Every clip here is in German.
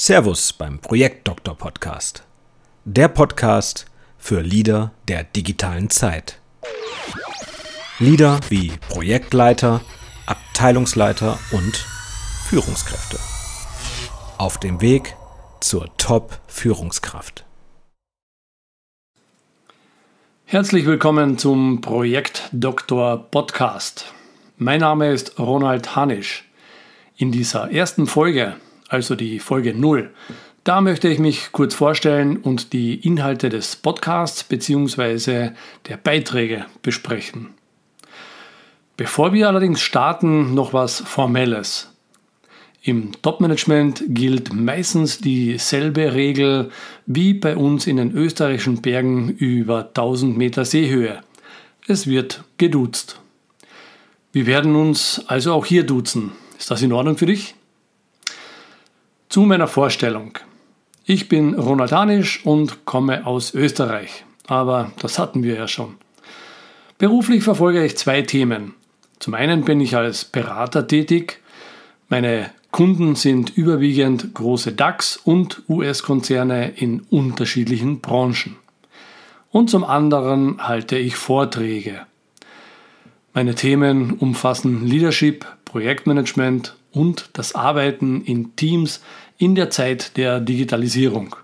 Servus beim Projektdoktor Podcast. Der Podcast für Leader der digitalen Zeit. Leader wie Projektleiter, Abteilungsleiter und Führungskräfte. Auf dem Weg zur Top-Führungskraft. Herzlich willkommen zum Projektdoktor Podcast. Mein Name ist Ronald Hanisch. In dieser ersten Folge also die Folge 0. Da möchte ich mich kurz vorstellen und die Inhalte des Podcasts bzw. der Beiträge besprechen. Bevor wir allerdings starten, noch was Formelles. Im Topmanagement gilt meistens dieselbe Regel wie bei uns in den österreichischen Bergen über 1000 Meter Seehöhe. Es wird geduzt. Wir werden uns also auch hier duzen. Ist das in Ordnung für dich? Zu meiner Vorstellung. Ich bin Ronald Hanisch und komme aus Österreich. Aber das hatten wir ja schon. Beruflich verfolge ich zwei Themen. Zum einen bin ich als Berater tätig. Meine Kunden sind überwiegend große DAX- und US-Konzerne in unterschiedlichen Branchen. Und zum anderen halte ich Vorträge. Meine Themen umfassen Leadership, Projektmanagement und das Arbeiten in Teams in der Zeit der Digitalisierung.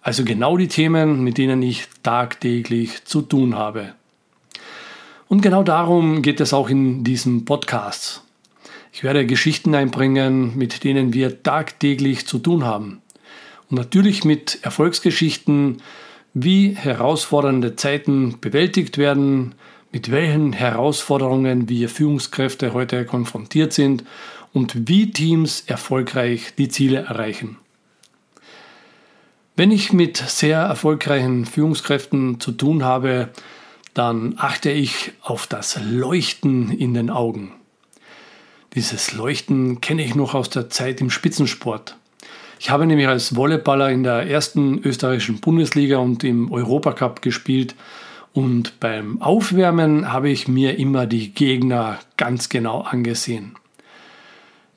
Also genau die Themen, mit denen ich tagtäglich zu tun habe. Und genau darum geht es auch in diesem Podcast. Ich werde Geschichten einbringen, mit denen wir tagtäglich zu tun haben. Und natürlich mit Erfolgsgeschichten, wie herausfordernde Zeiten bewältigt werden, mit welchen Herausforderungen wir Führungskräfte heute konfrontiert sind und wie Teams erfolgreich die Ziele erreichen. Wenn ich mit sehr erfolgreichen Führungskräften zu tun habe, dann achte ich auf das Leuchten in den Augen. Dieses Leuchten kenne ich noch aus der Zeit im Spitzensport. Ich habe nämlich als Volleyballer in der ersten österreichischen Bundesliga und im Europacup gespielt und beim Aufwärmen habe ich mir immer die Gegner ganz genau angesehen.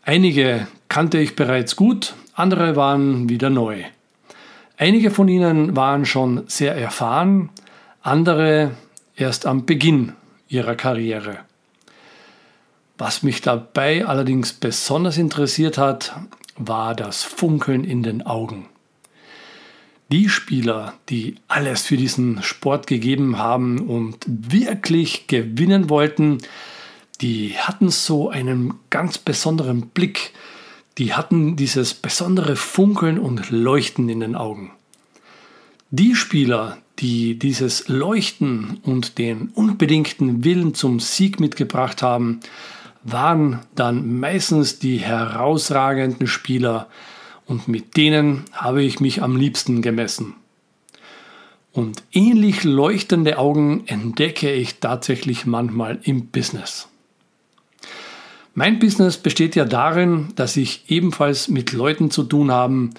Einige kannte ich bereits gut, andere waren wieder neu. Einige von ihnen waren schon sehr erfahren, andere erst am Beginn ihrer Karriere. Was mich dabei allerdings besonders interessiert hat, war das Funkeln in den Augen. Die Spieler, die alles für diesen Sport gegeben haben und wirklich gewinnen wollten, die hatten so einen ganz besonderen Blick, die hatten dieses besondere Funkeln und Leuchten in den Augen. Die Spieler, die dieses Leuchten und den unbedingten Willen zum Sieg mitgebracht haben, waren dann meistens die herausragenden Spieler und mit denen habe ich mich am liebsten gemessen. Und ähnlich leuchtende Augen entdecke ich tatsächlich manchmal im Business. Mein Business besteht ja darin, dass ich ebenfalls mit Leuten zu tun habe,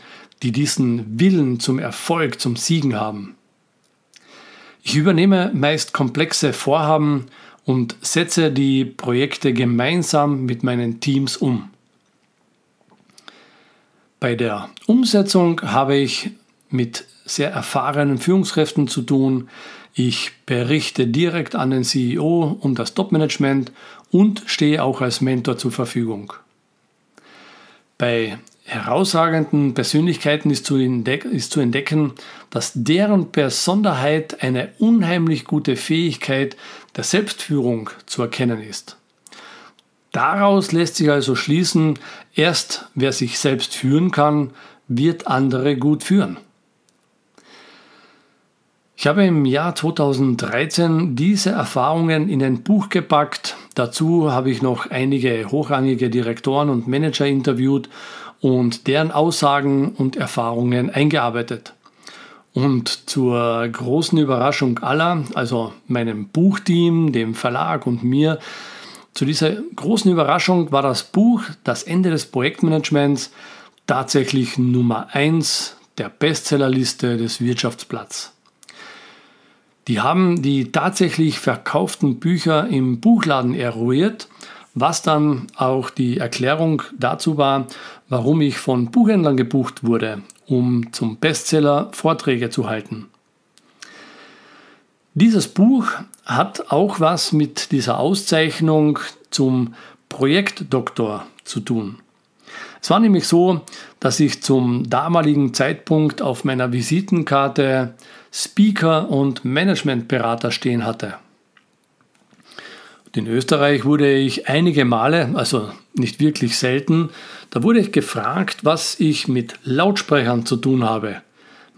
die diesen Willen zum Erfolg, zum Siegen haben. Ich übernehme meist komplexe Vorhaben und setze die Projekte gemeinsam mit meinen Teams um. Bei der Umsetzung habe ich mit sehr erfahrenen Führungskräften zu tun. Ich berichte direkt an den CEO und das Top-Management und stehe auch als Mentor zur Verfügung. Bei herausragenden Persönlichkeiten ist zu, ist zu, entdecken, dass deren Besonderheit eine unheimlich gute Fähigkeit der Selbstführung zu erkennen ist. Daraus lässt sich also schließen, erst wer sich selbst führen kann, wird andere gut führen. Ich habe im Jahr 2013 diese Erfahrungen in ein Buch gepackt. Dazu habe ich noch einige hochrangige Direktoren und Manager interviewt und deren Aussagen und Erfahrungen eingearbeitet. Und zur großen Überraschung aller, also meinem Buchteam, dem Verlag und mir, zu dieser großen Überraschung war das Buch Das Ende des Projektmanagements tatsächlich Nummer 1 der Bestsellerliste des Wirtschaftsblatts. Die haben die tatsächlich verkauften Bücher im Buchladen eruiert was dann auch die Erklärung dazu war, warum ich von Buchhändlern gebucht wurde, um zum Bestseller Vorträge zu halten. Dieses Buch hat auch was mit dieser Auszeichnung zum Projektdoktor zu tun. Es war nämlich so, dass ich zum damaligen Zeitpunkt auf meiner Visitenkarte Speaker und Managementberater stehen hatte. In Österreich wurde ich einige Male, also nicht wirklich selten, da wurde ich gefragt, was ich mit Lautsprechern zu tun habe.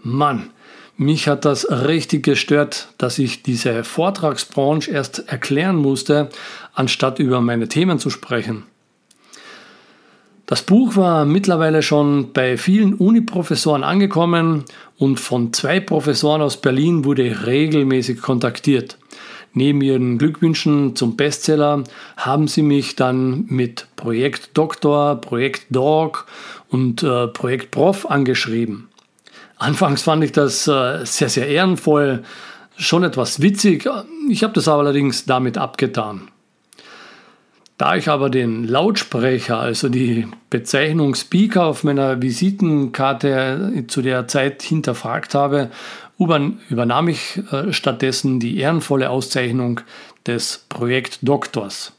Mann, mich hat das richtig gestört, dass ich diese Vortragsbranche erst erklären musste, anstatt über meine Themen zu sprechen. Das Buch war mittlerweile schon bei vielen Uniprofessoren angekommen und von zwei Professoren aus Berlin wurde regelmäßig kontaktiert. Neben ihren Glückwünschen zum Bestseller haben sie mich dann mit Projekt Doktor, Projekt Dog und äh, Projekt Prof angeschrieben. Anfangs fand ich das äh, sehr, sehr ehrenvoll, schon etwas witzig. Ich habe das allerdings damit abgetan. Da ich aber den Lautsprecher, also die Bezeichnung Speaker auf meiner Visitenkarte zu der Zeit hinterfragt habe, übernahm ich äh, stattdessen die ehrenvolle Auszeichnung des Projektdoktors.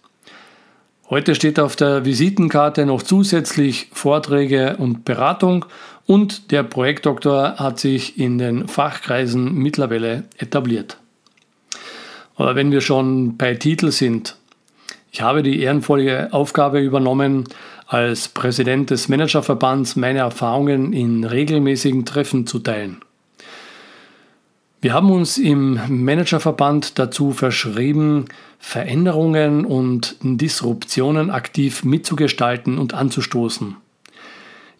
Heute steht auf der Visitenkarte noch zusätzlich Vorträge und Beratung und der Projektdoktor hat sich in den Fachkreisen mittlerweile etabliert. Aber wenn wir schon bei Titel sind, ich habe die ehrenvolle Aufgabe übernommen, als Präsident des Managerverbands meine Erfahrungen in regelmäßigen Treffen zu teilen. Wir haben uns im Managerverband dazu verschrieben, Veränderungen und Disruptionen aktiv mitzugestalten und anzustoßen.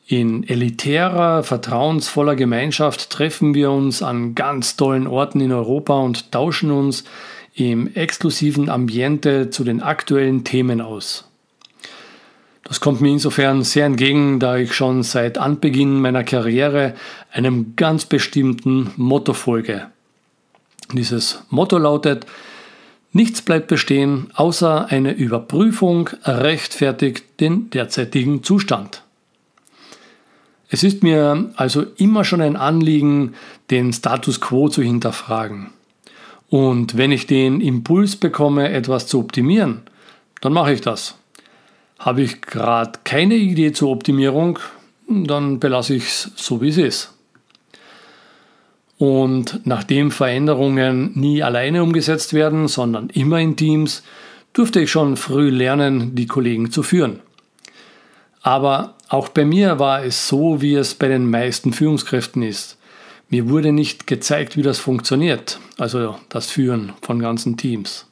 In elitärer, vertrauensvoller Gemeinschaft treffen wir uns an ganz tollen Orten in Europa und tauschen uns im exklusiven Ambiente zu den aktuellen Themen aus. Das kommt mir insofern sehr entgegen, da ich schon seit Anbeginn meiner Karriere einem ganz bestimmten Motto folge. Dieses Motto lautet, nichts bleibt bestehen, außer eine Überprüfung rechtfertigt den derzeitigen Zustand. Es ist mir also immer schon ein Anliegen, den Status quo zu hinterfragen. Und wenn ich den Impuls bekomme, etwas zu optimieren, dann mache ich das. Habe ich gerade keine Idee zur Optimierung, dann belasse ich es so, wie es ist. Und nachdem Veränderungen nie alleine umgesetzt werden, sondern immer in Teams, durfte ich schon früh lernen, die Kollegen zu führen. Aber auch bei mir war es so, wie es bei den meisten Führungskräften ist. Mir wurde nicht gezeigt, wie das funktioniert, also das Führen von ganzen Teams.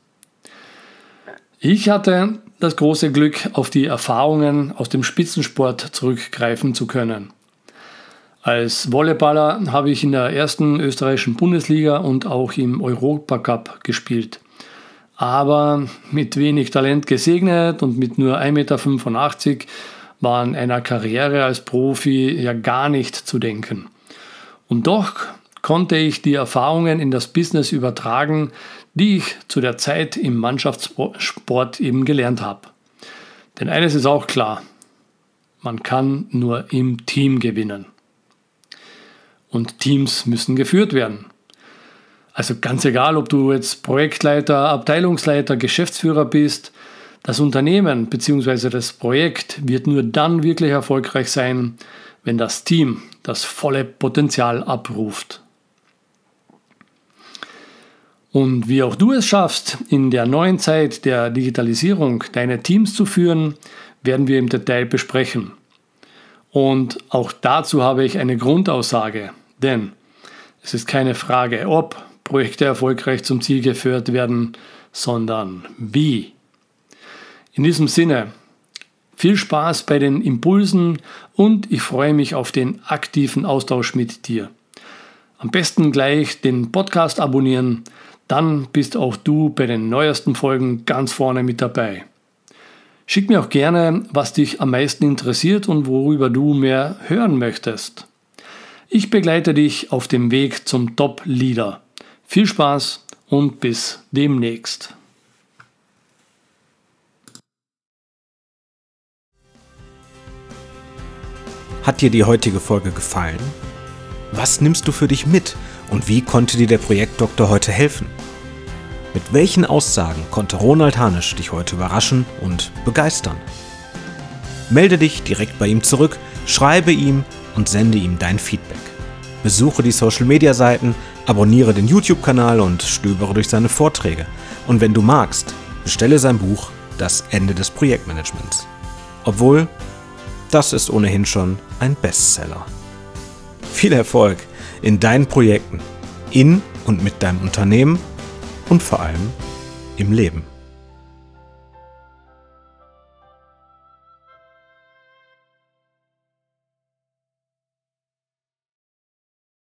Ich hatte das große Glück, auf die Erfahrungen aus dem Spitzensport zurückgreifen zu können. Als Volleyballer habe ich in der ersten österreichischen Bundesliga und auch im Europacup gespielt. Aber mit wenig Talent gesegnet und mit nur 1,85 Meter war an einer Karriere als Profi ja gar nicht zu denken. Und doch konnte ich die Erfahrungen in das Business übertragen, die ich zu der Zeit im Mannschaftssport eben gelernt habe. Denn eines ist auch klar, man kann nur im Team gewinnen. Und Teams müssen geführt werden. Also ganz egal, ob du jetzt Projektleiter, Abteilungsleiter, Geschäftsführer bist, das Unternehmen bzw. das Projekt wird nur dann wirklich erfolgreich sein, wenn das Team das volle Potenzial abruft. Und wie auch du es schaffst, in der neuen Zeit der Digitalisierung deine Teams zu führen, werden wir im Detail besprechen. Und auch dazu habe ich eine Grundaussage, denn es ist keine Frage, ob Projekte erfolgreich zum Ziel geführt werden, sondern wie. In diesem Sinne, viel Spaß bei den Impulsen und ich freue mich auf den aktiven Austausch mit dir. Am besten gleich den Podcast abonnieren, dann bist auch du bei den neuesten Folgen ganz vorne mit dabei. Schick mir auch gerne, was dich am meisten interessiert und worüber du mehr hören möchtest. Ich begleite dich auf dem Weg zum Top-Leader. Viel Spaß und bis demnächst. Hat dir die heutige Folge gefallen? Was nimmst du für dich mit und wie konnte dir der Projektdoktor heute helfen? Mit welchen Aussagen konnte Ronald Hanisch dich heute überraschen und begeistern? Melde dich direkt bei ihm zurück, schreibe ihm und sende ihm dein Feedback. Besuche die Social Media Seiten, abonniere den YouTube-Kanal und stöbere durch seine Vorträge. Und wenn du magst, bestelle sein Buch Das Ende des Projektmanagements. Obwohl, das ist ohnehin schon ein Bestseller. Viel Erfolg in deinen Projekten, in und mit deinem Unternehmen und vor allem im Leben.